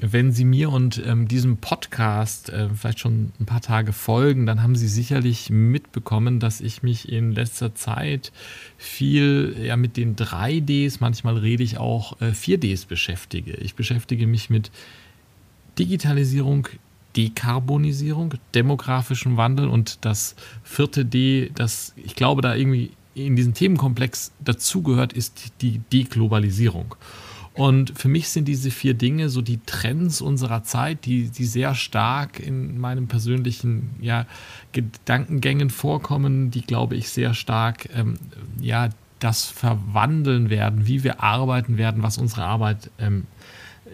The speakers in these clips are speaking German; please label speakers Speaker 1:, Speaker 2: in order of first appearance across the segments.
Speaker 1: wenn Sie mir und ähm, diesem Podcast äh, vielleicht schon ein paar Tage folgen, dann haben Sie sicherlich mitbekommen, dass ich mich in letzter Zeit viel ja, mit den 3Ds, manchmal rede ich auch äh, 4Ds beschäftige. Ich beschäftige mich mit Digitalisierung, Dekarbonisierung, demografischem Wandel und das vierte D, das ich glaube da irgendwie in diesem Themenkomplex dazugehört, ist die Deglobalisierung. Und für mich sind diese vier Dinge so die Trends unserer Zeit, die, die sehr stark in meinem persönlichen ja, Gedankengängen vorkommen, die, glaube ich, sehr stark ähm, ja, das verwandeln werden, wie wir arbeiten werden, was unsere Arbeit ähm,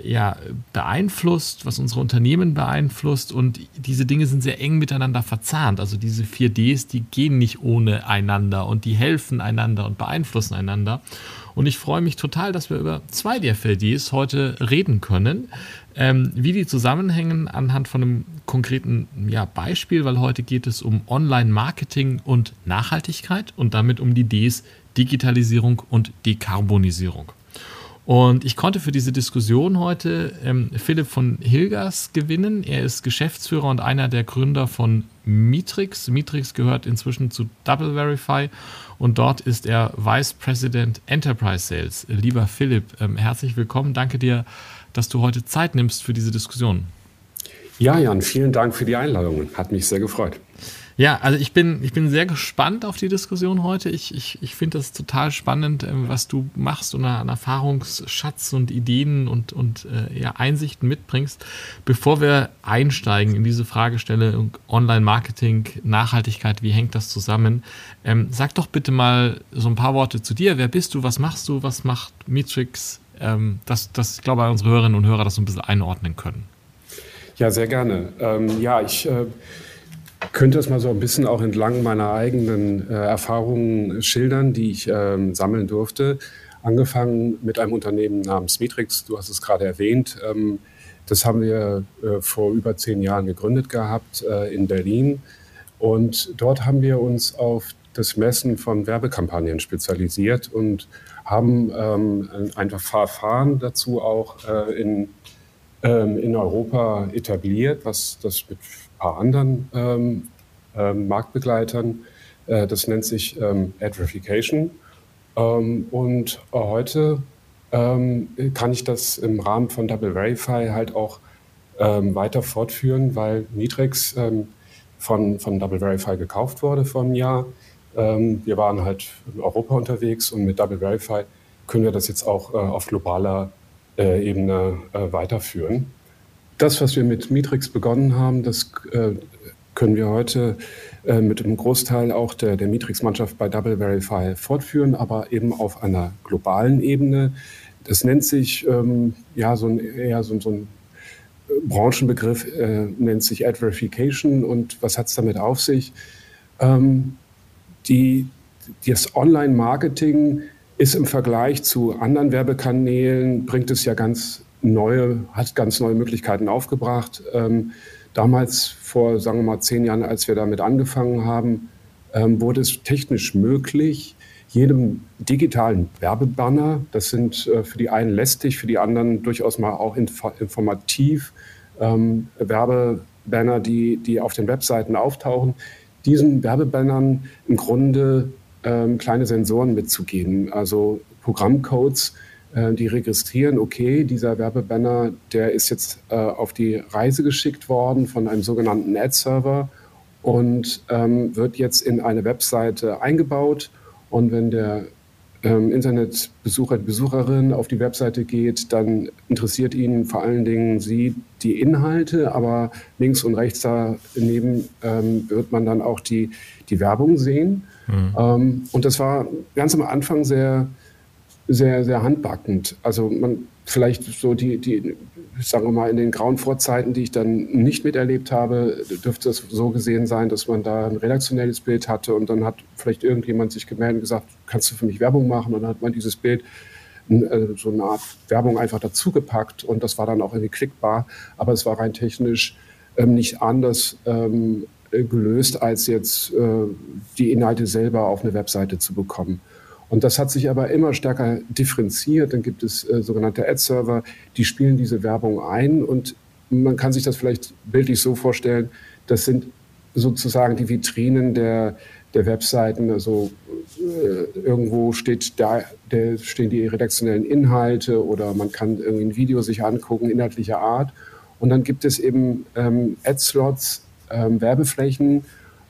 Speaker 1: ja, beeinflusst, was unsere Unternehmen beeinflusst. Und diese Dinge sind sehr eng miteinander verzahnt. Also diese vier Ds, die gehen nicht ohne einander und die helfen einander und beeinflussen einander. Und ich freue mich total, dass wir über zwei der DFLDs heute reden können. Ähm, wie die zusammenhängen anhand von einem konkreten ja, Beispiel, weil heute geht es um Online-Marketing und Nachhaltigkeit und damit um die Ds Digitalisierung und Dekarbonisierung. Und ich konnte für diese Diskussion heute ähm, Philipp von Hilgers gewinnen. Er ist Geschäftsführer und einer der Gründer von Mitrix. Mitrix gehört inzwischen zu Double Verify und dort ist er Vice President Enterprise Sales. Lieber Philipp, ähm, herzlich willkommen. Danke dir, dass du heute Zeit nimmst für diese Diskussion.
Speaker 2: Ja, Jan, vielen Dank für die Einladung. Hat mich sehr gefreut.
Speaker 1: Ja, also ich bin, ich bin sehr gespannt auf die Diskussion heute. Ich, ich, ich finde das total spannend, ähm, was du machst und einen Erfahrungsschatz und Ideen und, und äh, ja, Einsichten mitbringst. Bevor wir einsteigen in diese Fragestellung Online-Marketing, Nachhaltigkeit, wie hängt das zusammen? Ähm, sag doch bitte mal so ein paar Worte zu dir. Wer bist du? Was machst du? Was macht Matrix? Ähm, dass, dass ich glaube, unsere Hörerinnen und Hörer das so ein bisschen einordnen können.
Speaker 2: Ja, sehr gerne. Ähm, ja, ich äh, könnte es mal so ein bisschen auch entlang meiner eigenen äh, Erfahrungen schildern, die ich ähm, sammeln durfte. Angefangen mit einem Unternehmen namens Mitrix, du hast es gerade erwähnt. Ähm, das haben wir äh, vor über zehn Jahren gegründet gehabt äh, in Berlin. Und dort haben wir uns auf das Messen von Werbekampagnen spezialisiert und haben ähm, ein Verfahren dazu auch äh, in, ähm, in Europa etabliert, was das mit paar anderen ähm, ähm, Marktbegleitern. Äh, das nennt sich ähm, Adverification. Ähm, und heute ähm, kann ich das im Rahmen von Double Verify halt auch ähm, weiter fortführen, weil Nitrix von, von Double Verify gekauft wurde vor einem Jahr. wir waren halt in Europa unterwegs und mit Double Verify können wir das jetzt auch äh, auf globaler äh, Ebene äh, weiterführen das, was wir mit Mitrix begonnen haben, das äh, können wir heute äh, mit einem Großteil auch der, der Mitrix-Mannschaft bei Double Verify fortführen, aber eben auf einer globalen Ebene. Das nennt sich ähm, ja so ein, eher so, so ein Branchenbegriff, äh, nennt sich Ad Verification. Und was hat es damit auf sich? Ähm, die, das Online-Marketing ist im Vergleich zu anderen Werbekanälen, bringt es ja ganz neue, hat ganz neue Möglichkeiten aufgebracht. Ähm, damals, vor, sagen wir mal, zehn Jahren, als wir damit angefangen haben, ähm, wurde es technisch möglich, jedem digitalen Werbebanner, das sind äh, für die einen lästig, für die anderen durchaus mal auch inf informativ, ähm, Werbebanner, die, die auf den Webseiten auftauchen, diesen Werbebannern im Grunde ähm, kleine Sensoren mitzugeben, also Programmcodes, die registrieren, okay, dieser Werbebanner, der ist jetzt äh, auf die Reise geschickt worden von einem sogenannten Ad-Server und ähm, wird jetzt in eine Webseite eingebaut. Und wenn der ähm, Internetbesucher, die Besucherin auf die Webseite geht, dann interessiert ihn vor allen Dingen sie die Inhalte, aber links und rechts daneben ähm, wird man dann auch die, die Werbung sehen. Mhm. Ähm, und das war ganz am Anfang sehr sehr, sehr handbackend. Also man vielleicht so die, die, sagen wir mal, in den grauen Vorzeiten, die ich dann nicht miterlebt habe, dürfte es so gesehen sein, dass man da ein redaktionelles Bild hatte und dann hat vielleicht irgendjemand sich gemeldet und gesagt, kannst du für mich Werbung machen? Und dann hat man dieses Bild äh, so eine Art Werbung einfach dazugepackt und das war dann auch irgendwie klickbar, aber es war rein technisch ähm, nicht anders ähm, gelöst, als jetzt äh, die Inhalte selber auf eine Webseite zu bekommen. Und das hat sich aber immer stärker differenziert. Dann gibt es äh, sogenannte Ad-Server, die spielen diese Werbung ein. Und man kann sich das vielleicht bildlich so vorstellen, das sind sozusagen die Vitrinen der, der Webseiten. Also äh, irgendwo steht da, der, stehen die redaktionellen Inhalte oder man kann irgendwie ein Video sich angucken, inhaltlicher Art. Und dann gibt es eben ähm, Ad-Slots, ähm, Werbeflächen,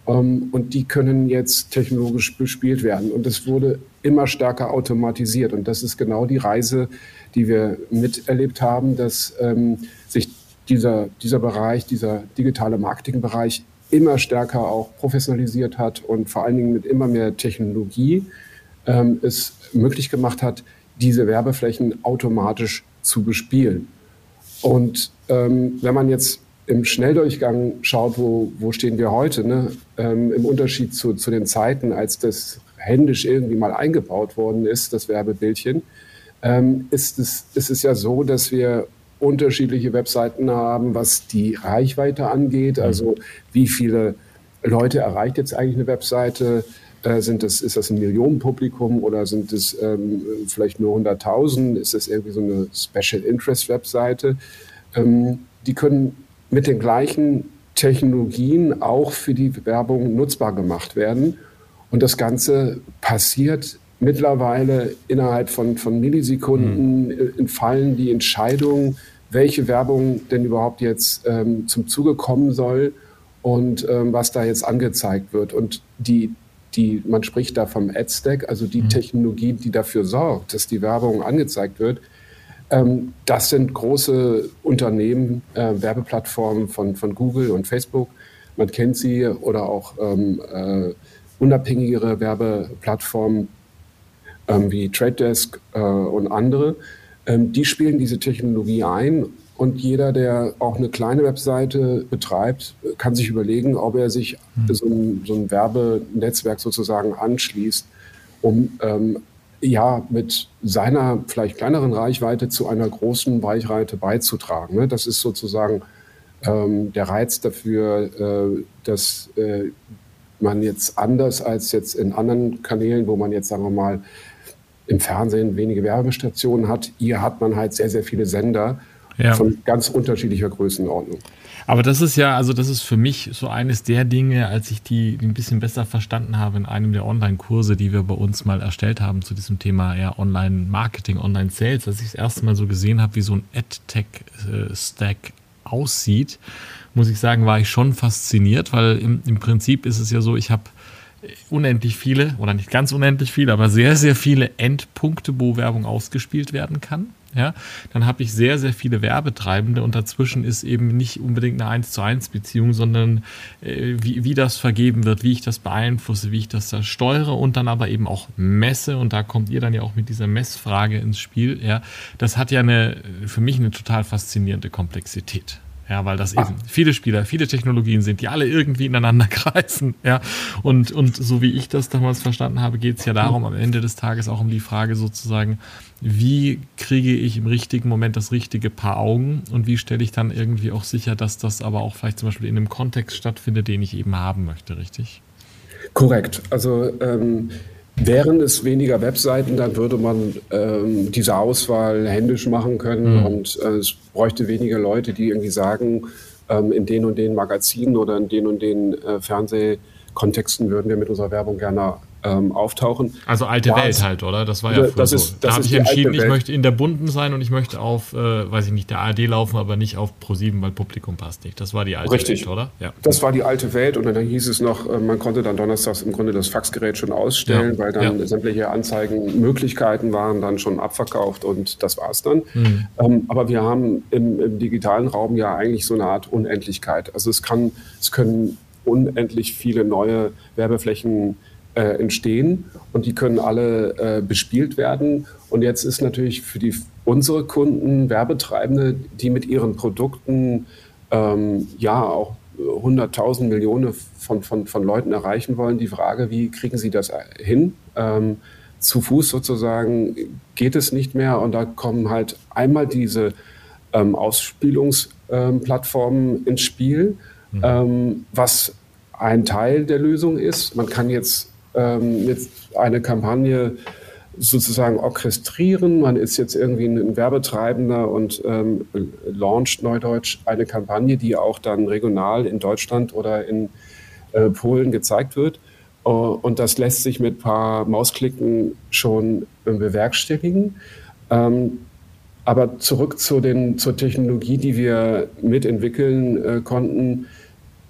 Speaker 2: und die können jetzt technologisch bespielt werden. Und es wurde immer stärker automatisiert. Und das ist genau die Reise, die wir miterlebt haben, dass ähm, sich dieser, dieser Bereich, dieser digitale Marketingbereich immer stärker auch professionalisiert hat und vor allen Dingen mit immer mehr Technologie ähm, es möglich gemacht hat, diese Werbeflächen automatisch zu bespielen. Und ähm, wenn man jetzt im Schnelldurchgang schaut, wo, wo stehen wir heute, ne? Ähm, im Unterschied zu, zu den Zeiten, als das händisch irgendwie mal eingebaut worden ist, das Werbebildchen, ähm, ist, es, ist es ja so, dass wir unterschiedliche Webseiten haben, was die Reichweite angeht. Mhm. Also wie viele Leute erreicht jetzt eigentlich eine Webseite? Äh, sind das, ist das ein Millionenpublikum oder sind es ähm, vielleicht nur 100.000? Ist das irgendwie so eine Special Interest Webseite? Ähm, die können mit den gleichen Technologien auch für die Werbung nutzbar gemacht werden. Und das Ganze passiert mittlerweile innerhalb von, von Millisekunden, mhm. fallen die Entscheidungen, welche Werbung denn überhaupt jetzt ähm, zum Zuge kommen soll und ähm, was da jetzt angezeigt wird. Und die, die, man spricht da vom Ad-Stack, also die mhm. Technologie, die dafür sorgt, dass die Werbung angezeigt wird, ähm, das sind große Unternehmen, äh, Werbeplattformen von, von Google und Facebook. Man kennt sie oder auch ähm, äh, unabhängigere Werbeplattformen ähm, wie Trade Desk äh, und andere. Ähm, die spielen diese Technologie ein und jeder, der auch eine kleine Webseite betreibt, kann sich überlegen, ob er sich mhm. so, ein, so ein Werbenetzwerk sozusagen anschließt, um ähm, ja mit seiner vielleicht kleineren Reichweite zu einer großen Reichweite beizutragen. Ne? Das ist sozusagen ähm, der Reiz dafür, äh, dass äh, man jetzt anders als jetzt in anderen Kanälen, wo man jetzt sagen wir mal im Fernsehen wenige Werbestationen hat, hier hat man halt sehr, sehr viele Sender ja. von ganz unterschiedlicher Größenordnung.
Speaker 1: Aber das ist ja, also das ist für mich so eines der Dinge, als ich die ein bisschen besser verstanden habe in einem der Online-Kurse, die wir bei uns mal erstellt haben zu diesem Thema ja, Online-Marketing, Online-Sales, als ich das erste Mal so gesehen habe, wie so ein AdTech-Stack aussieht, muss ich sagen, war ich schon fasziniert, weil im, im Prinzip ist es ja so, ich habe unendlich viele, oder nicht ganz unendlich viele, aber sehr, sehr viele Endpunkte, wo Werbung ausgespielt werden kann ja, dann habe ich sehr, sehr viele Werbetreibende und dazwischen ist eben nicht unbedingt eine 1 zu 1 Beziehung, sondern äh, wie, wie das vergeben wird, wie ich das beeinflusse, wie ich das da steuere und dann aber eben auch messe und da kommt ihr dann ja auch mit dieser Messfrage ins Spiel, ja, das hat ja eine, für mich eine total faszinierende Komplexität. Ja, weil das eben viele Spieler, viele Technologien sind, die alle irgendwie ineinander kreisen. Ja, und, und so wie ich das damals verstanden habe, geht es ja darum, am Ende des Tages auch um die Frage sozusagen, wie kriege ich im richtigen Moment das richtige Paar Augen und wie stelle ich dann irgendwie auch sicher, dass das aber auch vielleicht zum Beispiel in einem Kontext stattfindet, den ich eben haben möchte, richtig?
Speaker 2: Korrekt. Also ähm, Wären es weniger Webseiten, dann würde man ähm, diese Auswahl händisch machen können mhm. und äh, es bräuchte weniger Leute, die irgendwie sagen, ähm, in den und den Magazinen oder in den und den äh, Fernsehkontexten würden wir mit unserer Werbung gerne ähm, auftauchen.
Speaker 1: Also alte das, Welt halt, oder? Das war ja früher so. Da habe ich entschieden, ich möchte in der Bunten sein und ich möchte auf, äh, weiß ich nicht, der ARD laufen, aber nicht auf Pro7, weil Publikum passt nicht. Das war die alte
Speaker 2: Richtig.
Speaker 1: Welt, oder?
Speaker 2: Ja. Das war die alte Welt und dann hieß es noch, äh, man konnte dann donnerstags im Grunde das Faxgerät schon ausstellen, ja. weil dann ja. sämtliche Anzeigenmöglichkeiten waren dann schon abverkauft und das war es dann. Mhm. Ähm, aber wir haben im, im digitalen Raum ja eigentlich so eine Art Unendlichkeit. Also es kann, es können unendlich viele neue Werbeflächen äh, entstehen und die können alle äh, bespielt werden. Und jetzt ist natürlich für die, unsere Kunden, Werbetreibende, die mit ihren Produkten ähm, ja auch 100.000 Millionen von, von, von Leuten erreichen wollen, die Frage, wie kriegen sie das hin? Ähm, zu Fuß sozusagen geht es nicht mehr und da kommen halt einmal diese ähm, Ausspielungsplattformen ähm, ins Spiel, mhm. ähm, was ein Teil der Lösung ist. Man kann jetzt, ähm, jetzt eine Kampagne sozusagen orchestrieren. Man ist jetzt irgendwie ein Werbetreibender und ähm, launcht Neudeutsch eine Kampagne, die auch dann regional in Deutschland oder in äh, Polen gezeigt wird. Uh, und das lässt sich mit ein paar Mausklicken schon äh, bewerkstelligen. Ähm, aber zurück zu den, zur Technologie, die wir mitentwickeln äh, konnten.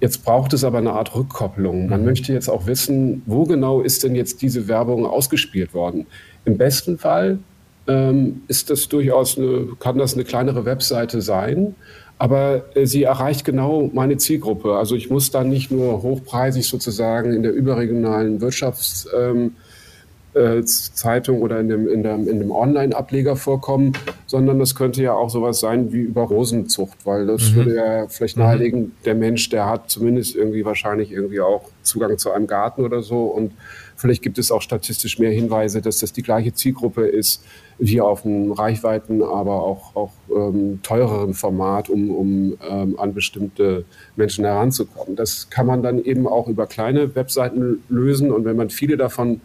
Speaker 2: Jetzt braucht es aber eine Art Rückkopplung. Man mhm. möchte jetzt auch wissen, wo genau ist denn jetzt diese Werbung ausgespielt worden? Im besten Fall ähm, ist das durchaus eine, kann das eine kleinere Webseite sein, aber äh, sie erreicht genau meine Zielgruppe. Also ich muss dann nicht nur hochpreisig sozusagen in der überregionalen Wirtschafts ähm, äh, Zeitung oder in dem, in dem, in dem Online-Ableger vorkommen, sondern das könnte ja auch sowas sein wie über Rosenzucht, weil das mhm. würde ja vielleicht mhm. nahelegen, der Mensch, der hat zumindest irgendwie wahrscheinlich irgendwie auch Zugang zu einem Garten oder so und vielleicht gibt es auch statistisch mehr Hinweise, dass das die gleiche Zielgruppe ist wie auf einem Reichweiten, aber auch, auch ähm, teureren Format, um, um ähm, an bestimmte Menschen heranzukommen. Das kann man dann eben auch über kleine Webseiten lösen und wenn man viele davon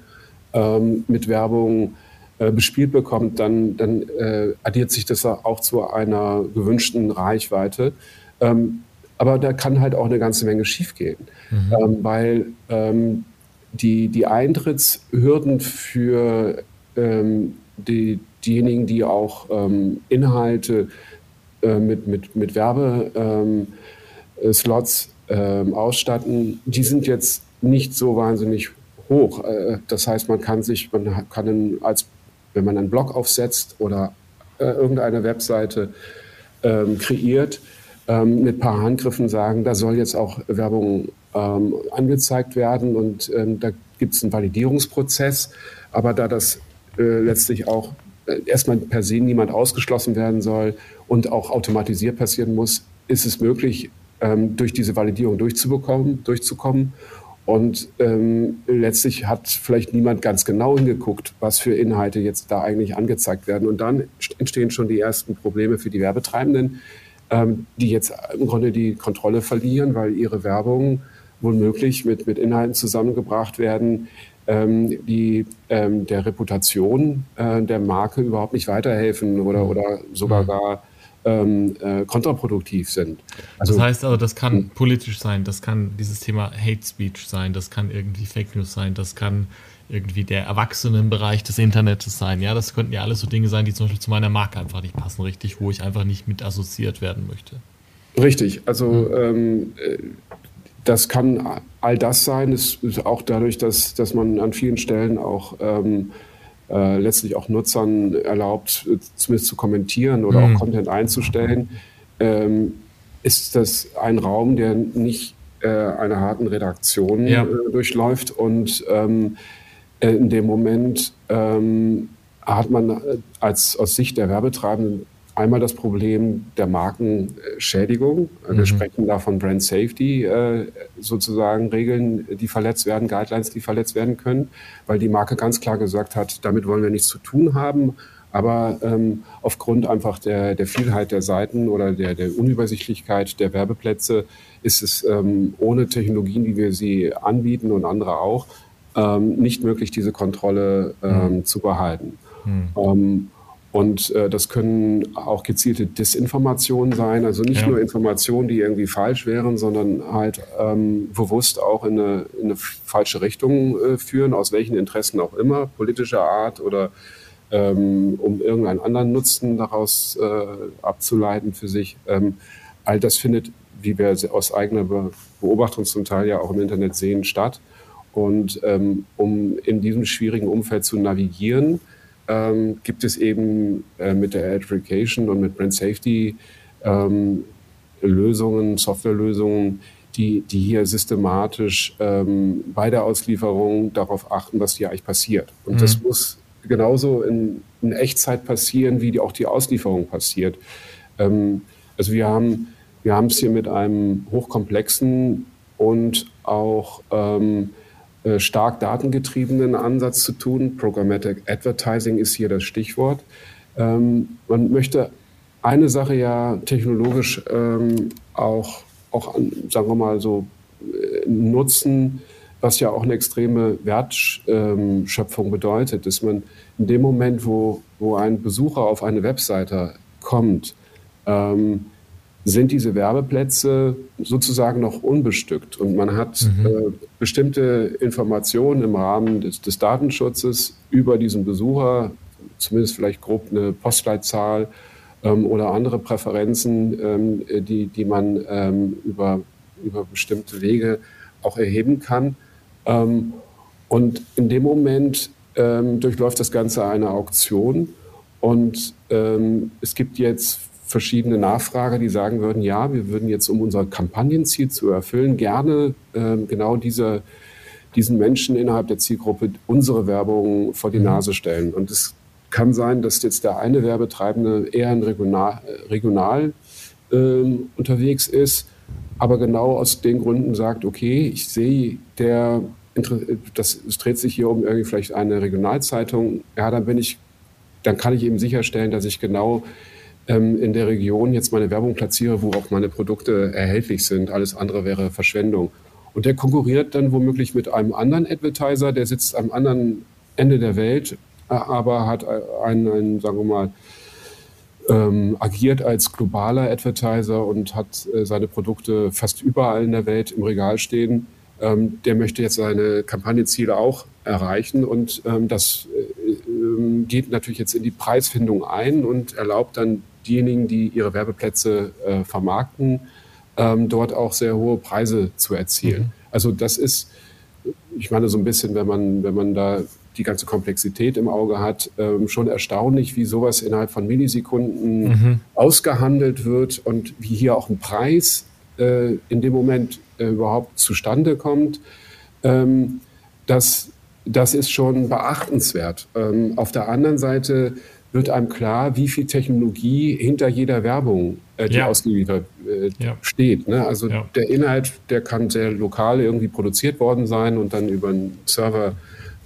Speaker 2: ähm, mit Werbung äh, bespielt bekommt, dann, dann äh, addiert sich das auch zu einer gewünschten Reichweite. Ähm, aber da kann halt auch eine ganze Menge schiefgehen, mhm. ähm, weil ähm, die, die Eintrittshürden für ähm, die, diejenigen, die auch ähm, Inhalte äh, mit, mit, mit Werbeslots ähm, ausstatten, die sind jetzt nicht so wahnsinnig hoch. Äh, das heißt, man kann sich, man kann als, wenn man einen Blog aufsetzt oder äh, irgendeine Webseite ähm, kreiert, ähm, mit ein paar Handgriffen sagen, da soll jetzt auch Werbung ähm, angezeigt werden und ähm, da gibt es einen Validierungsprozess. Aber da das äh, letztlich auch äh, erstmal per se niemand ausgeschlossen werden soll und auch automatisiert passieren muss, ist es möglich, ähm, durch diese Validierung durchzubekommen, durchzukommen. Und ähm, letztlich hat vielleicht niemand ganz genau hingeguckt, was für Inhalte jetzt da eigentlich angezeigt werden. Und dann entstehen schon die ersten Probleme für die Werbetreibenden, ähm, die jetzt im Grunde die Kontrolle verlieren, weil ihre Werbung womöglich mit, mit Inhalten zusammengebracht werden, ähm, die ähm, der Reputation äh, der Marke überhaupt nicht weiterhelfen oder, oder sogar mhm. gar ähm, äh, kontraproduktiv sind.
Speaker 1: Also, das heißt also, das kann hm. politisch sein, das kann dieses Thema Hate Speech sein, das kann irgendwie Fake News sein, das kann irgendwie der Erwachsenenbereich des Internets sein. Ja, das könnten ja alles so Dinge sein, die zum Beispiel zu meiner Marke einfach nicht passen, richtig, wo ich einfach nicht mit assoziiert werden möchte.
Speaker 2: Richtig, also mhm. ähm, äh, das kann all das sein, ist auch dadurch, dass, dass man an vielen Stellen auch ähm, äh, letztlich auch Nutzern erlaubt, zumindest zu kommentieren oder mhm. auch Content einzustellen, ähm, ist das ein Raum, der nicht äh, einer harten Redaktion ja. äh, durchläuft und ähm, äh, in dem Moment ähm, hat man äh, als aus Sicht der Werbetreibenden einmal das Problem der Markenschädigung. Mhm. Wir sprechen da von Brand Safety, äh, sozusagen Regeln, die verletzt werden, Guidelines, die verletzt werden können, weil die Marke ganz klar gesagt hat, damit wollen wir nichts zu tun haben. Aber ähm, aufgrund einfach der, der Vielheit der Seiten oder der, der Unübersichtlichkeit der Werbeplätze ist es ähm, ohne Technologien, wie wir sie anbieten und andere auch, ähm, nicht möglich, diese Kontrolle ähm, mhm. zu behalten. Mhm. Ähm, und äh, das können auch gezielte Disinformationen sein, also nicht ja. nur Informationen, die irgendwie falsch wären, sondern halt ähm, bewusst auch in eine, in eine falsche Richtung äh, führen, aus welchen Interessen auch immer, politischer Art oder ähm, um irgendeinen anderen Nutzen daraus äh, abzuleiten für sich. Ähm, all das findet, wie wir aus eigener Beobachtung zum Teil ja auch im Internet sehen, statt. Und ähm, um in diesem schwierigen Umfeld zu navigieren, ähm, gibt es eben äh, mit der Education und mit Brand Safety ähm, Lösungen, Softwarelösungen, die, die hier systematisch ähm, bei der Auslieferung darauf achten, was hier eigentlich passiert. Und mhm. das muss genauso in, in, Echtzeit passieren, wie die, auch die Auslieferung passiert. Ähm, also wir haben wir haben es hier mit einem hochkomplexen und auch ähm, äh, stark datengetriebenen Ansatz zu tun. Programmatic Advertising ist hier das Stichwort. Ähm, man möchte eine Sache ja technologisch ähm, auch, auch sagen wir mal so, äh, nutzen, was ja auch eine extreme Wertschöpfung bedeutet, dass man in dem Moment, wo, wo ein Besucher auf eine Webseite kommt, ähm, sind diese Werbeplätze sozusagen noch unbestückt und man hat mhm. äh, bestimmte Informationen im Rahmen des, des, Datenschutzes über diesen Besucher, zumindest vielleicht grob eine Postleitzahl ähm, oder andere Präferenzen, ähm, die, die man ähm, über, über bestimmte Wege auch erheben kann. Ähm, und in dem Moment ähm, durchläuft das Ganze eine Auktion und ähm, es gibt jetzt verschiedene Nachfrager, die sagen würden, ja, wir würden jetzt, um unser Kampagnenziel zu erfüllen, gerne äh, genau diese, diesen Menschen innerhalb der Zielgruppe unsere Werbung vor die mhm. Nase stellen. Und es kann sein, dass jetzt der eine Werbetreibende eher in regional, regional äh, unterwegs ist, aber genau aus den Gründen sagt, okay, ich sehe, der, das, es dreht sich hier um irgendwie vielleicht eine Regionalzeitung, ja, dann bin ich, dann kann ich eben sicherstellen, dass ich genau ähm, in der Region jetzt meine Werbung platziere, wo auch meine Produkte erhältlich sind. Alles andere wäre Verschwendung. Und der konkurriert dann womöglich mit einem anderen Advertiser, der sitzt am anderen Ende der Welt, äh, aber hat einen, einen sagen wir mal, ähm, agiert als globaler Advertiser und hat äh, seine Produkte fast überall in der Welt im Regal stehen. Ähm, der möchte jetzt seine Kampagnenziele auch erreichen und ähm, das äh, äh, geht natürlich jetzt in die Preisfindung ein und erlaubt dann diejenigen, die ihre Werbeplätze äh, vermarkten, ähm, dort auch sehr hohe Preise zu erzielen. Mhm. Also das ist, ich meine, so ein bisschen, wenn man, wenn man da die ganze Komplexität im Auge hat, ähm, schon erstaunlich, wie sowas innerhalb von Millisekunden mhm. ausgehandelt wird und wie hier auch ein Preis äh, in dem Moment äh, überhaupt zustande kommt. Ähm, das, das ist schon beachtenswert. Ähm, auf der anderen Seite wird einem klar, wie viel Technologie hinter jeder Werbung, äh, die ja. ausgeliefert äh, ja. steht. Ne? Also ja. der Inhalt, der kann sehr lokal irgendwie produziert worden sein und dann über einen Server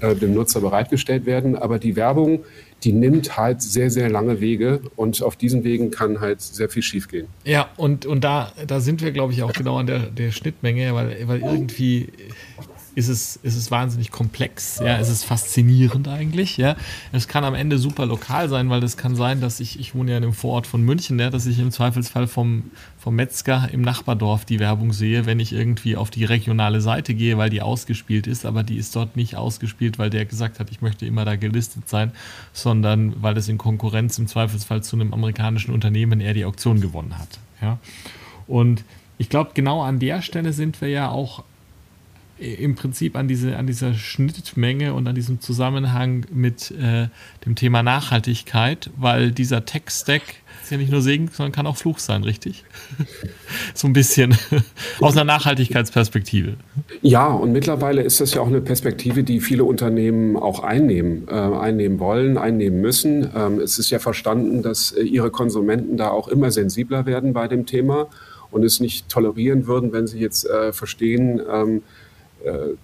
Speaker 2: äh, dem Nutzer bereitgestellt werden. Aber die Werbung, die nimmt halt sehr, sehr lange Wege und auf diesen Wegen kann halt sehr viel schiefgehen.
Speaker 1: Ja, und, und da, da sind wir, glaube ich, auch genau an der, der Schnittmenge, weil, weil irgendwie ist es, ist es wahnsinnig komplex. Ja, es ist faszinierend eigentlich. Ja, es kann am Ende super lokal sein, weil das kann sein, dass ich, ich wohne ja in einem Vorort von München, ja, dass ich im Zweifelsfall vom, vom Metzger im Nachbardorf die Werbung sehe, wenn ich irgendwie auf die regionale Seite gehe, weil die ausgespielt ist, aber die ist dort nicht ausgespielt, weil der gesagt hat, ich möchte immer da gelistet sein, sondern weil es in Konkurrenz im Zweifelsfall zu einem amerikanischen Unternehmen er die Auktion gewonnen hat. Ja. Und ich glaube, genau an der Stelle sind wir ja auch im Prinzip an, diese, an dieser Schnittmenge und an diesem Zusammenhang mit äh, dem Thema Nachhaltigkeit, weil dieser Tech-Stack ist ja nicht nur Segen, sondern kann auch Fluch sein, richtig? so ein bisschen aus einer Nachhaltigkeitsperspektive.
Speaker 2: Ja, und mittlerweile ist das ja auch eine Perspektive, die viele Unternehmen auch einnehmen, äh, einnehmen wollen, einnehmen müssen. Ähm, es ist ja verstanden, dass äh, ihre Konsumenten da auch immer sensibler werden bei dem Thema und es nicht tolerieren würden, wenn sie jetzt äh, verstehen, ähm, äh,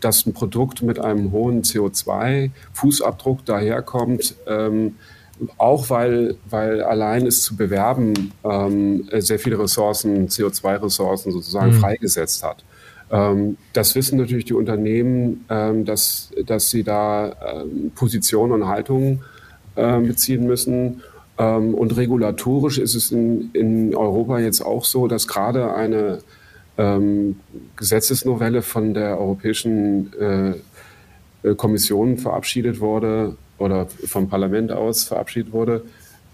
Speaker 2: dass ein Produkt mit einem hohen CO2-Fußabdruck daherkommt, ähm, auch weil, weil allein es zu bewerben ähm, sehr viele Ressourcen, CO2-Ressourcen sozusagen mhm. freigesetzt hat. Ähm, das wissen natürlich die Unternehmen, ähm, dass, dass sie da ähm, Positionen und Haltungen äh, beziehen müssen. Ähm, und regulatorisch ist es in, in Europa jetzt auch so, dass gerade eine ähm, Gesetzesnovelle von der Europäischen äh, Kommission verabschiedet wurde oder vom Parlament aus verabschiedet wurde.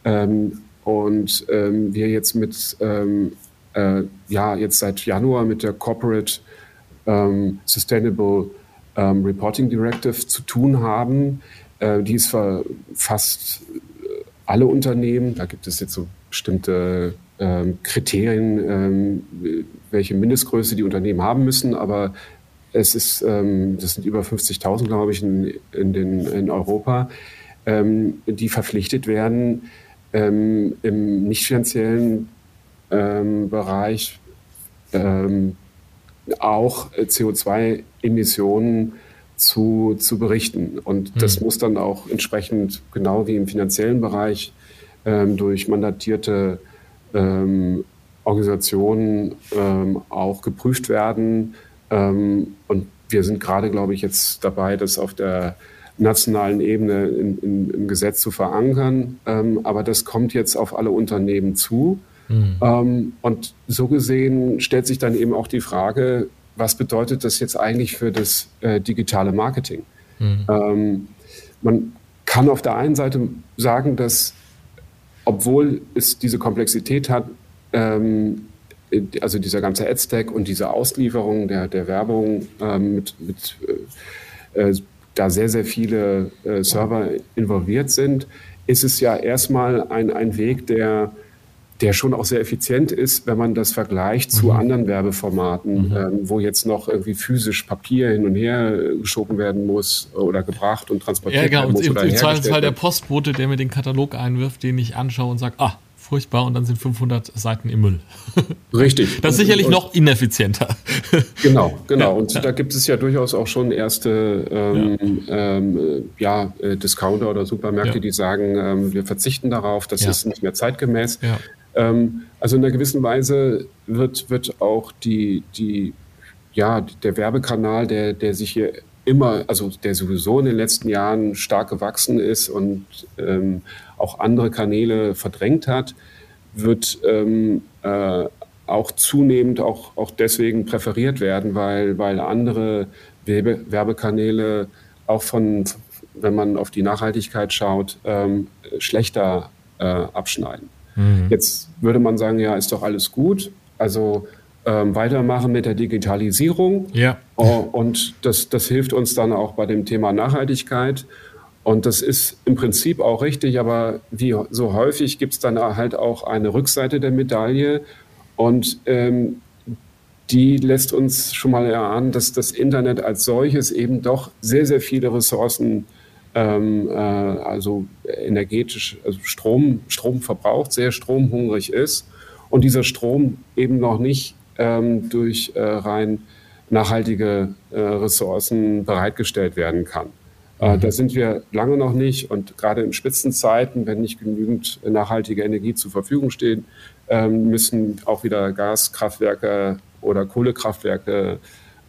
Speaker 2: Ähm, und ähm, wir jetzt mit, ähm, äh, ja, jetzt seit Januar mit der Corporate ähm, Sustainable ähm, Reporting Directive zu tun haben. Äh, die ist für fast äh, alle Unternehmen. Da gibt es jetzt so bestimmte Kriterien, welche Mindestgröße die Unternehmen haben müssen, aber es ist, ähm, das sind über 50.000, glaube ich, in, in, den, in Europa, ähm, die verpflichtet werden, ähm, im nicht finanziellen ähm, Bereich ähm, auch CO2-Emissionen zu, zu berichten. Und das mhm. muss dann auch entsprechend, genau wie im finanziellen Bereich, ähm, durch mandatierte ähm, Organisationen ähm, auch geprüft werden. Ähm, und wir sind gerade, glaube ich, jetzt dabei, das auf der nationalen Ebene in, in, im Gesetz zu verankern. Ähm, aber das kommt jetzt auf alle Unternehmen zu. Mhm. Und so gesehen stellt sich dann eben auch die Frage, was bedeutet das jetzt eigentlich für das äh, digitale Marketing? Mhm. Man kann auf der einen Seite sagen, dass obwohl es diese Komplexität hat, ähm, also dieser ganze Ad-Stack und diese Auslieferung der, der Werbung ähm, mit, mit äh, äh, da sehr, sehr viele äh, Server involviert sind, ist es ja erstmal ein, ein Weg, der der schon auch sehr effizient ist, wenn man das vergleicht zu mhm. anderen Werbeformaten, mhm. ähm, wo jetzt noch irgendwie physisch Papier hin und her geschoben werden muss oder gebracht und transportiert ja, genau. werden muss.
Speaker 1: Im, im Zweifelsfall der Postbote, der mir den Katalog einwirft, den ich anschaue und sage, ah, furchtbar und dann sind 500 Seiten im Müll.
Speaker 2: Richtig.
Speaker 1: Das ist sicherlich und, noch ineffizienter.
Speaker 2: Genau, genau. Und ja. da gibt es ja durchaus auch schon erste ähm, ja. Ähm, ja äh, Discounter oder Supermärkte, ja. die sagen, ähm, wir verzichten darauf, das ist nicht mehr zeitgemäß. Ähm, also in einer gewissen Weise wird, wird auch die, die, ja, der Werbekanal, der, der sich hier immer, also der sowieso in den letzten Jahren stark gewachsen ist und ähm, auch andere Kanäle verdrängt hat, wird ähm, äh, auch zunehmend auch, auch deswegen präferiert werden, weil, weil andere Werbe Werbekanäle auch von, wenn man auf die Nachhaltigkeit schaut, ähm, schlechter äh, abschneiden. Mhm. Jetzt würde man sagen, ja, ist doch alles gut. Also ähm, weitermachen mit der Digitalisierung.
Speaker 1: Ja.
Speaker 2: Oh, und das, das hilft uns dann auch bei dem Thema Nachhaltigkeit. Und das ist im Prinzip auch richtig, aber wie so häufig gibt es dann halt auch eine Rückseite der Medaille. Und ähm, die lässt uns schon mal erahnen, dass das Internet als solches eben doch sehr, sehr viele Ressourcen ähm, äh, also energetisch, also Strom, Strom verbraucht, sehr stromhungrig ist und dieser Strom eben noch nicht ähm, durch äh, rein nachhaltige äh, Ressourcen bereitgestellt werden kann. Äh, mhm. Da sind wir lange noch nicht und gerade in Spitzenzeiten, wenn nicht genügend nachhaltige Energie zur Verfügung steht, ähm, müssen auch wieder Gaskraftwerke oder Kohlekraftwerke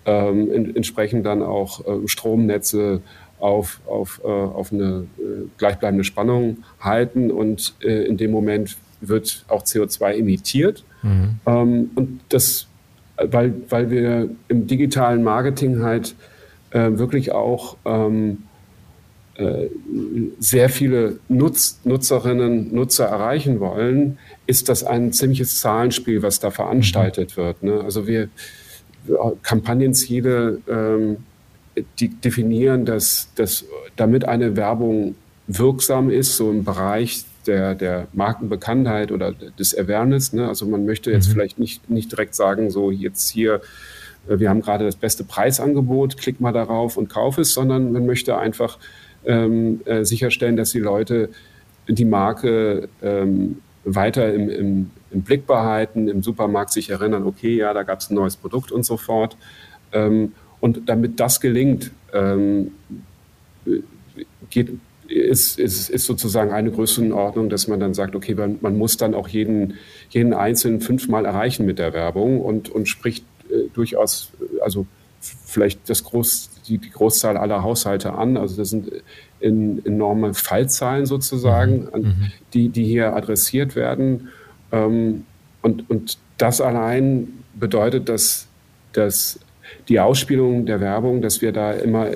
Speaker 2: ähm, in, entsprechend dann auch äh, Stromnetze auf, auf, äh, auf eine äh, gleichbleibende Spannung halten und äh, in dem Moment wird auch CO2 emittiert. Mhm. Ähm, und das, weil, weil wir im digitalen Marketing halt äh, wirklich auch ähm, äh, sehr viele Nutz, Nutzerinnen, Nutzer erreichen wollen, ist das ein ziemliches Zahlenspiel, was da veranstaltet mhm. wird. Ne? Also wir Kampagnenziele ähm, die definieren, dass, dass damit eine Werbung wirksam ist, so im Bereich der, der Markenbekanntheit oder des Awareness. Ne? Also man möchte jetzt mhm. vielleicht nicht, nicht direkt sagen, so jetzt hier, äh, wir haben gerade das beste Preisangebot, klick mal darauf und kauf es, sondern man möchte einfach ähm, äh, sicherstellen, dass die Leute die Marke ähm, weiter im, im, im Blick behalten, im Supermarkt sich erinnern, okay, ja, da gab es ein neues Produkt und so fort. Ähm, und damit das gelingt, ähm, geht, ist, ist, ist sozusagen eine Größenordnung, dass man dann sagt, okay, man, man muss dann auch jeden, jeden Einzelnen fünfmal erreichen mit der Werbung und, und spricht äh, durchaus, also vielleicht das Groß, die, die, Großzahl aller Haushalte an. Also das sind in, enorme Fallzahlen sozusagen, mhm. mhm. die, die hier adressiert werden. Ähm, und, und das allein bedeutet, dass, dass die Ausspielung der Werbung, dass wir da immer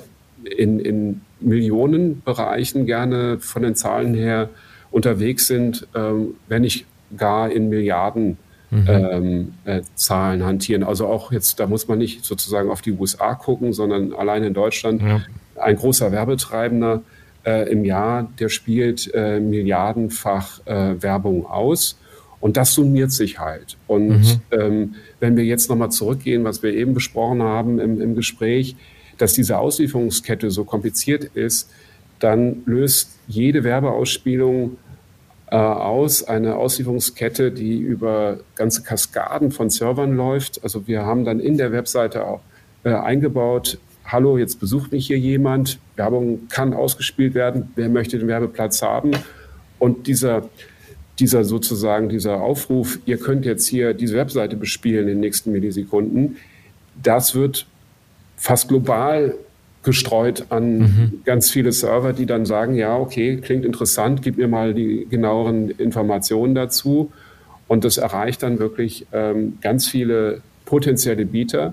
Speaker 2: in, in Millionenbereichen gerne von den Zahlen her unterwegs sind, ähm, wenn nicht gar in Milliarden mhm. ähm, äh, Zahlen hantieren. Also auch jetzt, da muss man nicht sozusagen auf die USA gucken, sondern allein in Deutschland ja. ein großer Werbetreibender äh, im Jahr, der spielt äh, milliardenfach äh, Werbung aus. Und das summiert sich halt. Und mhm. ähm, wenn wir jetzt nochmal zurückgehen, was wir eben besprochen haben im, im Gespräch, dass diese Auslieferungskette so kompliziert ist, dann löst jede Werbeausspielung äh, aus, eine Auslieferungskette, die über ganze Kaskaden von Servern läuft. Also wir haben dann in der Webseite auch äh, eingebaut, hallo, jetzt besucht mich hier jemand, Werbung kann ausgespielt werden, wer möchte den Werbeplatz haben? Und dieser, dieser sozusagen, dieser Aufruf, ihr könnt jetzt hier diese Webseite bespielen in den nächsten Millisekunden, das wird fast global gestreut an mhm. ganz viele Server, die dann sagen, ja, okay, klingt interessant, gib mir mal die genaueren Informationen dazu. Und das erreicht dann wirklich ähm, ganz viele potenzielle Bieter.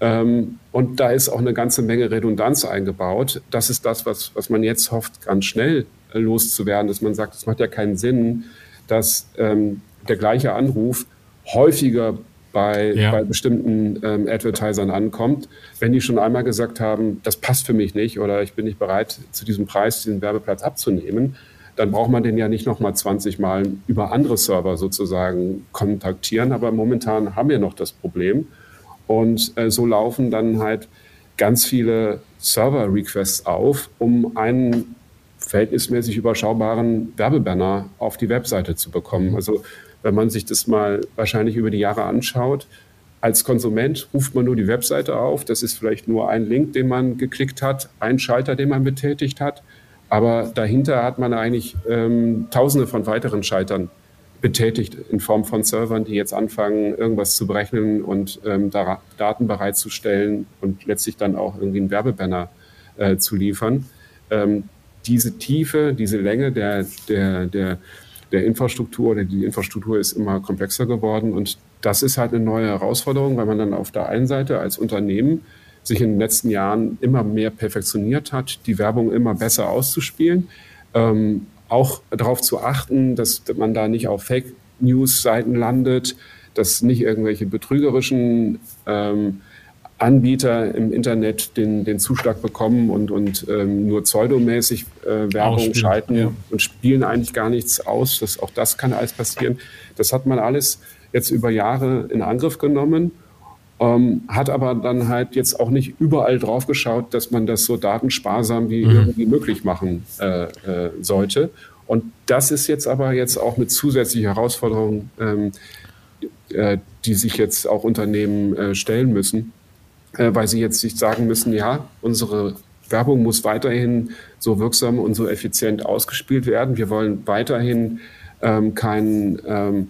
Speaker 2: Ähm, und da ist auch eine ganze Menge Redundanz eingebaut. Das ist das, was, was man jetzt hofft, ganz schnell äh, loszuwerden, dass man sagt, es macht ja keinen Sinn, dass ähm, der gleiche Anruf häufiger bei, ja. bei bestimmten ähm, Advertisern ankommt, wenn die schon einmal gesagt haben, das passt für mich nicht oder ich bin nicht bereit, zu diesem Preis diesen Werbeplatz abzunehmen, dann braucht man den ja nicht nochmal 20 Mal über andere Server sozusagen kontaktieren. Aber momentan haben wir noch das Problem. Und äh, so laufen dann halt ganz viele Server-Requests auf, um einen verhältnismäßig überschaubaren Werbebanner auf die Webseite zu bekommen. Also wenn man sich das mal wahrscheinlich über die Jahre anschaut, als Konsument ruft man nur die Webseite auf. Das ist vielleicht nur ein Link, den man geklickt hat, ein Schalter, den man betätigt hat. Aber dahinter hat man eigentlich ähm, Tausende von weiteren Schaltern betätigt in Form von Servern, die jetzt anfangen, irgendwas zu berechnen und ähm, da, Daten bereitzustellen und letztlich dann auch irgendwie einen Werbebanner äh, zu liefern. Ähm, diese Tiefe, diese Länge der, der, der der Infrastruktur oder die Infrastruktur ist immer komplexer geworden. Und das ist halt eine neue Herausforderung, weil man dann auf der einen Seite als Unternehmen sich in den letzten Jahren immer mehr perfektioniert hat, die Werbung immer besser auszuspielen. Ähm, auch darauf zu achten, dass man da nicht auf Fake News-Seiten landet, dass nicht irgendwelche betrügerischen ähm, Anbieter im Internet den, den Zuschlag bekommen und, und ähm, nur pseudomäßig äh, Werbung schalten ja. und spielen eigentlich gar nichts aus. Das, auch das kann alles passieren. Das hat man alles jetzt über Jahre in Angriff genommen, ähm, hat aber dann halt jetzt auch nicht überall drauf geschaut, dass man das so datensparsam wie mhm. irgendwie möglich machen äh, äh, sollte. Und das ist jetzt aber jetzt auch mit zusätzlichen Herausforderungen, ähm, äh, die sich jetzt auch Unternehmen äh, stellen müssen weil sie jetzt sich sagen müssen, ja, unsere Werbung muss weiterhin so wirksam und so effizient ausgespielt werden. Wir wollen weiterhin ähm, keinen, ähm,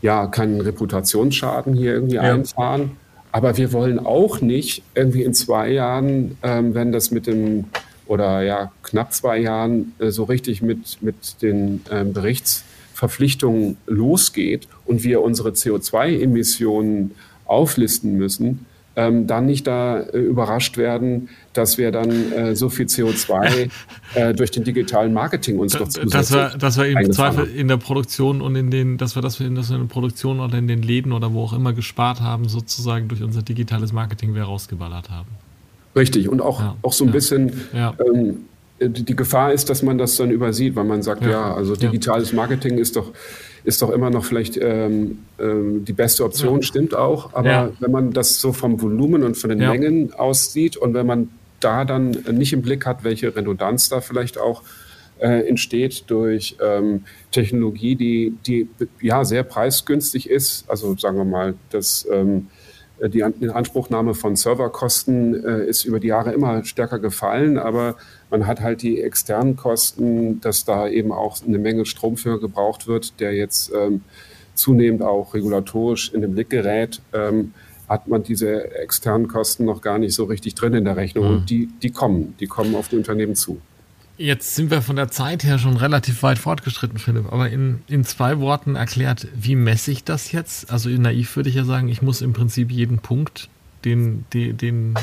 Speaker 2: ja, keinen Reputationsschaden hier irgendwie ja. einfahren. Aber wir wollen auch nicht irgendwie in zwei Jahren, ähm, wenn das mit dem oder ja knapp zwei Jahren äh, so richtig mit, mit den ähm, Berichtsverpflichtungen losgeht und wir unsere CO2-Emissionen auflisten müssen, ähm, dann nicht da äh, überrascht werden, dass wir dann äh, so viel CO2 äh, durch den digitalen Marketing uns doch zusätzlich
Speaker 1: dass wir, dass wir im Zweifel in der Produktion und in den, dass wir das in, dass wir in der Produktion oder in den Läden oder wo auch immer gespart haben, sozusagen durch unser digitales Marketing wir rausgeballert haben.
Speaker 2: Richtig. Und auch, ja, auch so ein ja, bisschen ja. Ähm, die, Gefahr ist, dass man das dann übersieht, weil man sagt, ja, also digitales Marketing ist doch ist doch immer noch vielleicht ähm, ähm, die beste Option, ja. stimmt auch. Aber ja. wenn man das so vom Volumen und von den ja. Mengen aussieht und wenn man da dann nicht im Blick hat, welche Redundanz da vielleicht auch äh, entsteht durch ähm, Technologie, die, die ja sehr preisgünstig ist, also sagen wir mal, das ähm, äh, die Inanspruchnahme von Serverkosten äh, ist über die Jahre immer stärker gefallen, aber man hat halt die externen Kosten, dass da eben auch eine Menge Strom für gebraucht wird, der jetzt ähm, zunehmend auch regulatorisch in den Blick gerät. Ähm, hat man diese externen Kosten noch gar nicht so richtig drin in der Rechnung. Mhm. Und die, die kommen, die kommen auf die Unternehmen zu.
Speaker 1: Jetzt sind wir von der Zeit her schon relativ weit fortgeschritten, Philipp. Aber in, in zwei Worten erklärt, wie messe ich das jetzt? Also naiv würde ich ja sagen, ich muss im Prinzip jeden Punkt, den, den, den,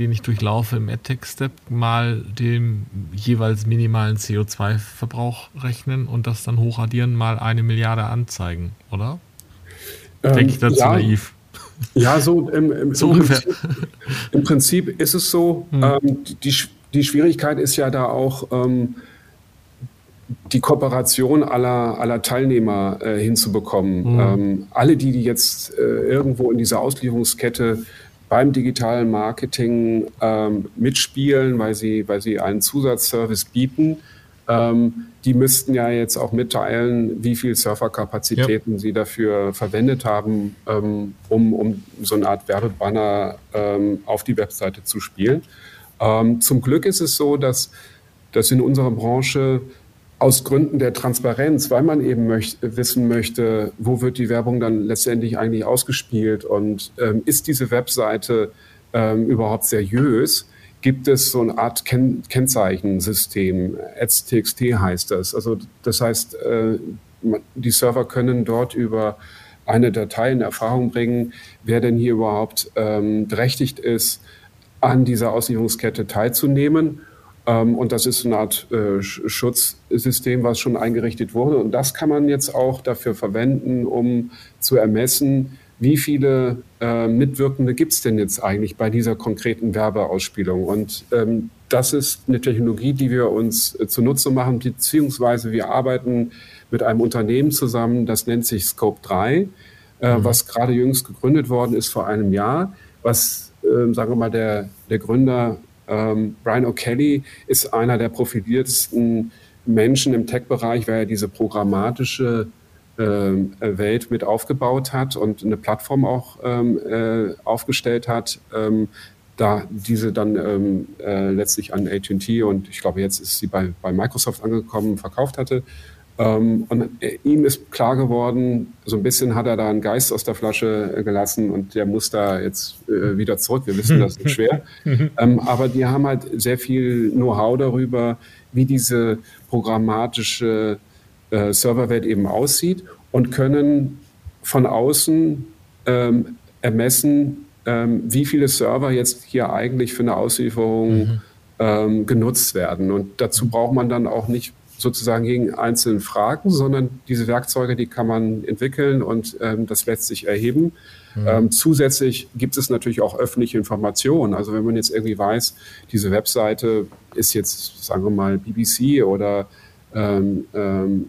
Speaker 1: den ich durchlaufe im AdTech-Step, mal dem jeweils minimalen CO2-Verbrauch rechnen und das dann hochradieren, mal eine Milliarde anzeigen, oder? Ähm, Denke ich dazu ja. naiv?
Speaker 2: Ja, so, im, im, so im, Prinzip, im, Prinzip, ist es so. Hm. Ähm, die, die die Schwierigkeit ist ja da auch, ähm, die Kooperation aller, aller Teilnehmer äh, hinzubekommen. Mhm. Ähm, alle, die, die jetzt äh, irgendwo in dieser Auslieferungskette beim digitalen Marketing ähm, mitspielen, weil sie, weil sie einen Zusatzservice bieten, ähm, die müssten ja jetzt auch mitteilen, wie viel Serverkapazitäten ja. sie dafür verwendet haben, ähm, um, um so eine Art Werbebanner ähm, auf die Webseite zu spielen. Ähm, zum Glück ist es so, dass, dass in unserer Branche aus Gründen der Transparenz, weil man eben möcht, wissen möchte, wo wird die Werbung dann letztendlich eigentlich ausgespielt und ähm, ist diese Webseite ähm, überhaupt seriös, gibt es so eine Art Ken Kennzeichensystem. Ads.txt heißt das. Also das heißt, äh, die Server können dort über eine Datei in Erfahrung bringen, wer denn hier überhaupt ähm, berechtigt ist, an dieser Auslieferungskette teilzunehmen und das ist eine Art äh, Schutzsystem, was schon eingerichtet wurde. Und das kann man jetzt auch dafür verwenden, um zu ermessen, wie viele äh, Mitwirkende gibt es denn jetzt eigentlich bei dieser konkreten Werbeausspielung. Und ähm, das ist eine Technologie, die wir uns äh, zunutze machen, beziehungsweise wir arbeiten mit einem Unternehmen zusammen, das nennt sich Scope 3, äh, mhm. was gerade jüngst gegründet worden ist vor einem Jahr, was, äh, sagen wir mal, der, der Gründer ähm, Brian O'Kelly ist einer der profiliertesten Menschen im Tech-Bereich, weil er diese programmatische äh, Welt mit aufgebaut hat und eine Plattform auch ähm, äh, aufgestellt hat, ähm, da diese dann ähm, äh, letztlich an AT&T und ich glaube jetzt ist sie bei, bei Microsoft angekommen, verkauft hatte. Ähm, und äh, ihm ist klar geworden, so ein bisschen hat er da einen Geist aus der Flasche äh, gelassen und der muss da jetzt äh, wieder zurück. Wir wissen, das ist schwer. ähm, aber die haben halt sehr viel Know-how darüber, wie diese programmatische Serverwelt eben aussieht und können von außen ähm, ermessen, wie viele Server jetzt hier eigentlich für eine Auslieferung mhm. Genutzt werden. Und dazu braucht man dann auch nicht sozusagen gegen einzelnen Fragen, sondern diese Werkzeuge, die kann man entwickeln und ähm, das lässt sich erheben. Mhm. Ähm, zusätzlich gibt es natürlich auch öffentliche Informationen. Also wenn man jetzt irgendwie weiß, diese Webseite ist jetzt, sagen wir mal, BBC oder ähm, ähm,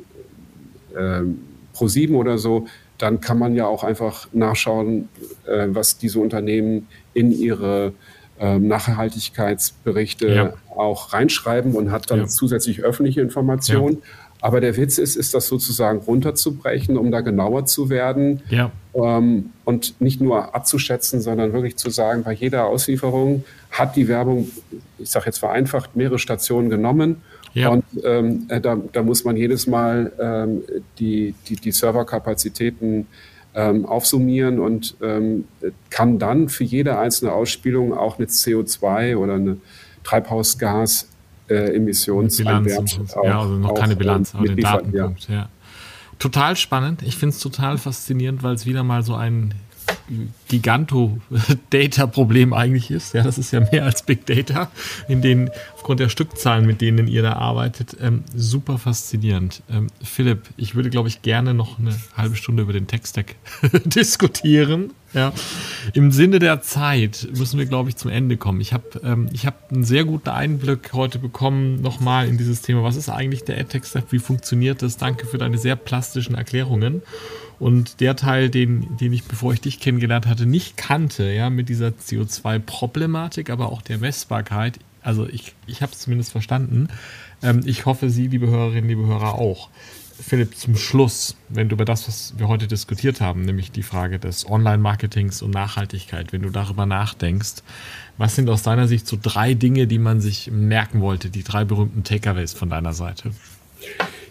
Speaker 2: ähm, Pro7 oder so, dann kann man ja auch einfach nachschauen, äh, was diese Unternehmen in ihre ähm, Nachhaltigkeitsberichte ja. Auch reinschreiben und hat dann ja. zusätzlich öffentliche Informationen. Ja. Aber der Witz ist, ist das sozusagen runterzubrechen, um da genauer zu werden ja. ähm, und nicht nur abzuschätzen, sondern wirklich zu sagen, bei jeder Auslieferung hat die Werbung, ich sage jetzt vereinfacht, mehrere Stationen genommen. Ja. Und ähm, äh, da, da, muss man jedes Mal ähm, die, die, die Serverkapazitäten ähm, aufsummieren und ähm, kann dann für jede einzelne Ausspielung auch eine CO2 oder eine Treibhausgas äh, Emissionswert
Speaker 1: ja, also noch keine Bilanz, aber den Datenpunkt, ja. ja. Total spannend. Ich finde es total faszinierend, weil es wieder mal so ein Giganto-Data-Problem eigentlich ist. Ja, das ist ja mehr als Big Data, in denen aufgrund der Stückzahlen, mit denen ihr da arbeitet, ähm, super faszinierend. Ähm, Philipp, ich würde, glaube ich, gerne noch eine halbe Stunde über den Tech-Stack diskutieren. Ja. Im Sinne der Zeit müssen wir, glaube ich, zum Ende kommen. Ich habe ähm, hab einen sehr guten Einblick heute bekommen, nochmal in dieses Thema. Was ist eigentlich der AdTech-Stack? Wie funktioniert das? Danke für deine sehr plastischen Erklärungen. Und der Teil, den, den ich, bevor ich dich kennengelernt hatte, nicht kannte, ja, mit dieser CO2-Problematik, aber auch der Messbarkeit, also ich, ich habe es zumindest verstanden. Ähm, ich hoffe, Sie, liebe Hörerinnen, liebe Hörer, auch. Philipp, zum Schluss, wenn du über das, was wir heute diskutiert haben, nämlich die Frage des Online-Marketings und Nachhaltigkeit, wenn du darüber nachdenkst, was sind aus deiner Sicht so drei Dinge, die man sich merken wollte, die drei berühmten Takeaways von deiner Seite?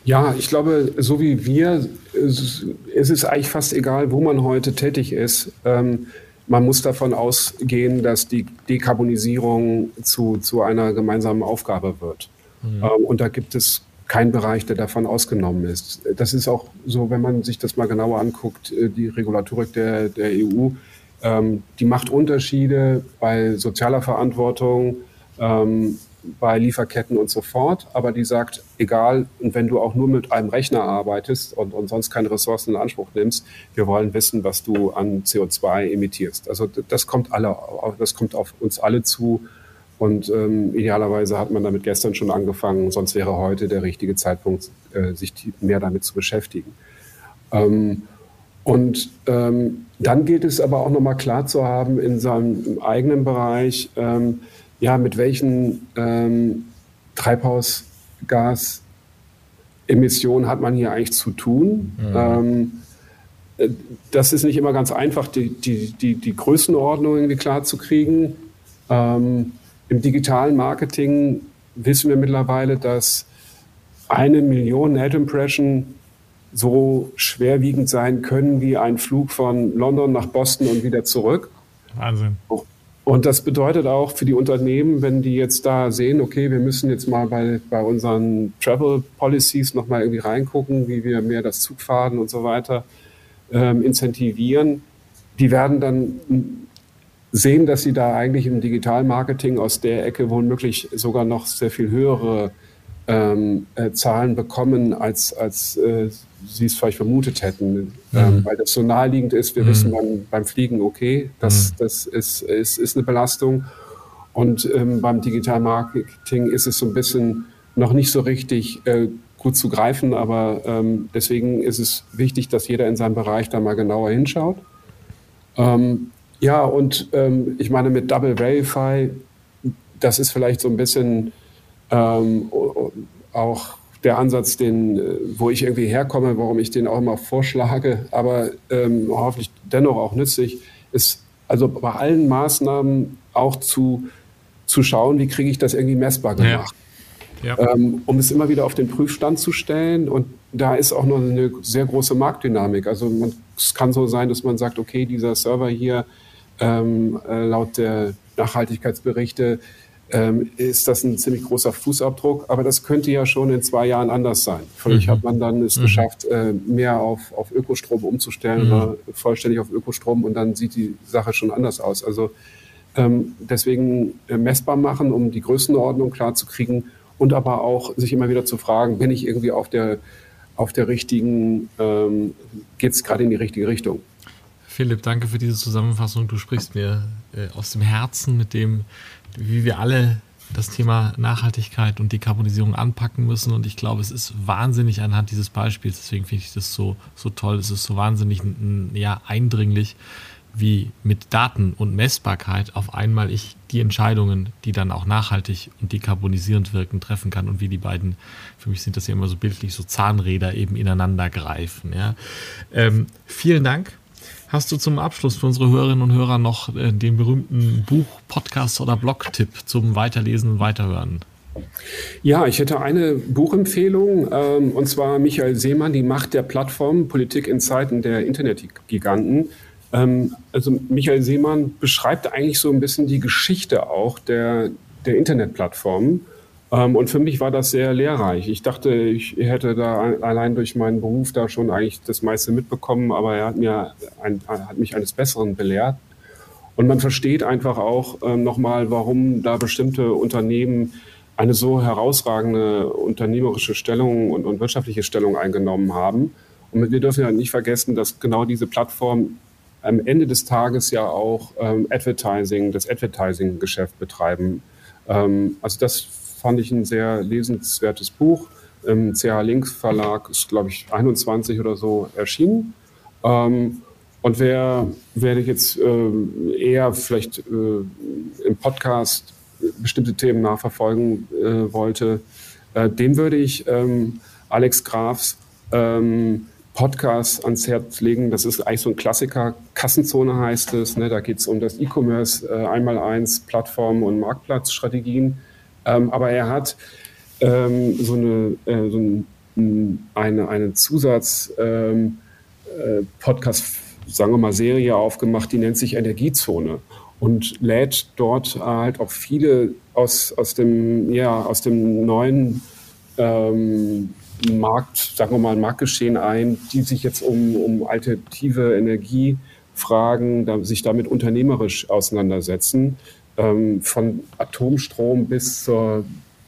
Speaker 2: Ja, ich glaube, so wie wir, es ist eigentlich fast egal, wo man heute tätig ist. Ähm, man muss davon ausgehen, dass die Dekarbonisierung zu, zu einer gemeinsamen Aufgabe wird. Mhm. Ähm, und da gibt es keinen Bereich, der davon ausgenommen ist. Das ist auch so, wenn man sich das mal genauer anguckt, äh, die Regulatorik der, der EU, ähm, die macht Unterschiede bei sozialer Verantwortung, ähm, bei Lieferketten und so fort, aber die sagt, egal, und wenn du auch nur mit einem Rechner arbeitest und, und sonst keine Ressourcen in Anspruch nimmst, wir wollen wissen, was du an CO2 emittierst. Also das kommt alle, das kommt auf uns alle zu. Und ähm, idealerweise hat man damit gestern schon angefangen, sonst wäre heute der richtige Zeitpunkt, äh, sich mehr damit zu beschäftigen. Ähm, und ähm, dann gilt es aber auch nochmal klar zu haben in seinem eigenen Bereich, ähm, ja, mit welchen ähm, Treibhausgasemissionen hat man hier eigentlich zu tun. Mhm. Ähm, äh, das ist nicht immer ganz einfach, die, die, die, die Größenordnung irgendwie klar zu kriegen. Ähm, Im digitalen Marketing wissen wir mittlerweile, dass eine Million Net Impression so schwerwiegend sein können wie ein Flug von London nach Boston und wieder zurück.
Speaker 1: Wahnsinn.
Speaker 2: Und das bedeutet auch für die Unternehmen, wenn die jetzt da sehen, okay, wir müssen jetzt mal bei, bei unseren Travel Policies nochmal irgendwie reingucken, wie wir mehr das Zugfahren und so weiter ähm, incentivieren, die werden dann sehen, dass sie da eigentlich im Digitalmarketing aus der Ecke womöglich sogar noch sehr viel höhere ähm, äh, Zahlen bekommen, als, als äh, sie es vielleicht vermutet hätten, mhm. ähm, weil das so naheliegend ist. Wir mhm. wissen beim, beim, Fliegen, okay, das, mhm. das ist, ist, ist eine Belastung. Und ähm, beim Digitalmarketing ist es so ein bisschen noch nicht so richtig äh, gut zu greifen, aber ähm, deswegen ist es wichtig, dass jeder in seinem Bereich da mal genauer hinschaut. Ähm, ja, und ähm, ich meine, mit Double Verify, das ist vielleicht so ein bisschen ähm, auch der Ansatz, den, äh, wo ich irgendwie herkomme, warum ich den auch immer vorschlage, aber ähm, hoffentlich dennoch auch nützlich, ist also bei allen Maßnahmen auch zu, zu schauen, wie kriege ich das irgendwie messbar gemacht. Ja. Ja. Ähm, um es immer wieder auf den Prüfstand zu stellen. Und da ist auch noch eine sehr große Marktdynamik. Also man, es kann so sein, dass man sagt, okay, dieser Server hier ähm, äh, laut der Nachhaltigkeitsberichte ähm, ist das ein ziemlich großer Fußabdruck. Aber das könnte ja schon in zwei Jahren anders sein. Vielleicht mhm. hat man dann es mhm. geschafft, äh, mehr auf, auf Ökostrom umzustellen mhm. oder vollständig auf Ökostrom und dann sieht die Sache schon anders aus. Also ähm, deswegen äh, messbar machen, um die Größenordnung klar zu kriegen und aber auch sich immer wieder zu fragen, bin ich irgendwie auf der, auf der richtigen, ähm, geht es gerade in die richtige Richtung?
Speaker 1: Philipp, danke für diese Zusammenfassung. Du sprichst mir äh, aus dem Herzen mit dem, wie wir alle das Thema Nachhaltigkeit und Dekarbonisierung anpacken müssen. Und ich glaube, es ist wahnsinnig anhand dieses Beispiels, deswegen finde ich das so, so toll, es ist so wahnsinnig ja, eindringlich, wie mit Daten und Messbarkeit auf einmal ich die Entscheidungen, die dann auch nachhaltig und dekarbonisierend wirken, treffen kann und wie die beiden, für mich sind das ja immer so bildlich, so Zahnräder eben ineinander greifen. Ja. Ähm, vielen Dank Hast du zum Abschluss für unsere Hörerinnen und Hörer noch äh, den berühmten Buch, Podcast oder Blog-Tipp zum Weiterlesen und Weiterhören?
Speaker 2: Ja, ich hätte eine Buchempfehlung, ähm, und zwar Michael Seemann, Die Macht der Plattform, Politik in Zeiten der Internetgiganten. Ähm, also Michael Seemann beschreibt eigentlich so ein bisschen die Geschichte auch der, der Internetplattformen und für mich war das sehr lehrreich. Ich dachte, ich hätte da allein durch meinen Beruf da schon eigentlich das meiste mitbekommen, aber er hat, mir ein, hat mich eines Besseren belehrt. Und man versteht einfach auch ähm, nochmal, warum da bestimmte Unternehmen eine so herausragende unternehmerische Stellung und, und wirtschaftliche Stellung eingenommen haben. Und wir dürfen ja nicht vergessen, dass genau diese Plattform am Ende des Tages ja auch ähm, Advertising, das Advertising-Geschäft betreiben. Ähm, also das fand ich ein sehr lesenswertes Buch. Im CH Links Verlag ist, glaube ich, 21 oder so erschienen. Ähm, und wer, wer jetzt äh, eher vielleicht äh, im Podcast bestimmte Themen nachverfolgen äh, wollte, äh, dem würde ich ähm, Alex Grafs ähm, Podcast ans Herz legen. Das ist eigentlich so ein Klassiker. Kassenzone heißt es. Ne? Da geht es um das E-Commerce, äh, einmal eins, Plattformen und Marktplatzstrategien. Ähm, aber er hat ähm, so eine, äh, so ein, eine, eine Zusatz-Podcast, ähm, äh, sagen wir mal, Serie aufgemacht, die nennt sich Energiezone und lädt dort halt auch viele aus, aus, dem, ja, aus dem neuen ähm, Markt, sagen wir mal, Marktgeschehen ein, die sich jetzt um, um alternative Energiefragen, da, sich damit unternehmerisch auseinandersetzen ähm, von Atomstrom bis zur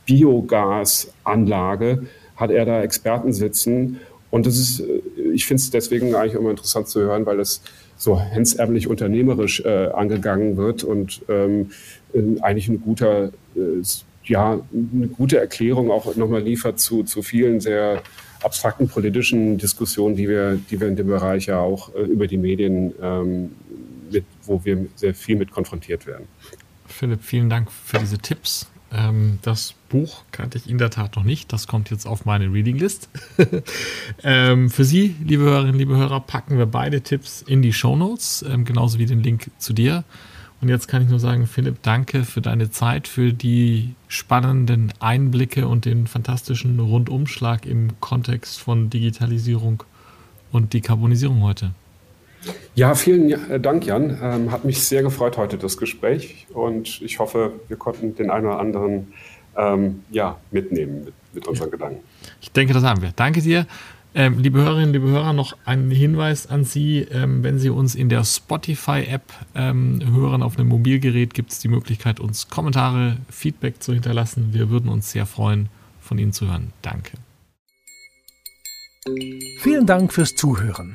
Speaker 2: Biogasanlage hat er da Experten sitzen. Und das ist äh, ich finde es deswegen eigentlich immer interessant zu hören, weil es so hemsärmlich unternehmerisch äh, angegangen wird und ähm, eigentlich ein guter, äh, ja, eine gute Erklärung auch nochmal liefert zu, zu vielen sehr abstrakten politischen Diskussionen, die wir, die wir in dem Bereich ja auch äh, über die Medien, ähm, mit, wo wir sehr viel mit konfrontiert werden.
Speaker 1: Philipp, vielen Dank für diese Tipps. Ähm, das Buch kannte ich in der Tat noch nicht. Das kommt jetzt auf meine Reading List. ähm, für Sie, liebe Hörerinnen, liebe Hörer, packen wir beide Tipps in die Show Notes, ähm, genauso wie den Link zu dir. Und jetzt kann ich nur sagen, Philipp, danke für deine Zeit, für die spannenden Einblicke und den fantastischen Rundumschlag im Kontext von Digitalisierung und Dekarbonisierung heute.
Speaker 2: Ja, vielen Dank, Jan. Ähm, hat mich sehr gefreut heute das Gespräch und ich hoffe, wir konnten den einen oder anderen ähm, ja, mitnehmen mit, mit unseren ja. Gedanken.
Speaker 1: Ich denke, das haben wir. Danke dir. Ähm, liebe Hörerinnen, liebe Hörer, noch ein Hinweis an Sie. Ähm, wenn Sie uns in der Spotify-App ähm, hören auf einem Mobilgerät, gibt es die Möglichkeit, uns Kommentare, Feedback zu hinterlassen. Wir würden uns sehr freuen, von Ihnen zu hören. Danke.
Speaker 3: Vielen Dank fürs Zuhören.